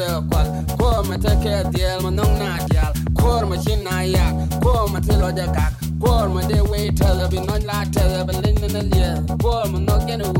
tökwak Kome teket yel ma nung na yal Korma shin na yak Kome til oja kak Korma de wait tell be non la tell be lin in the year Korma no genu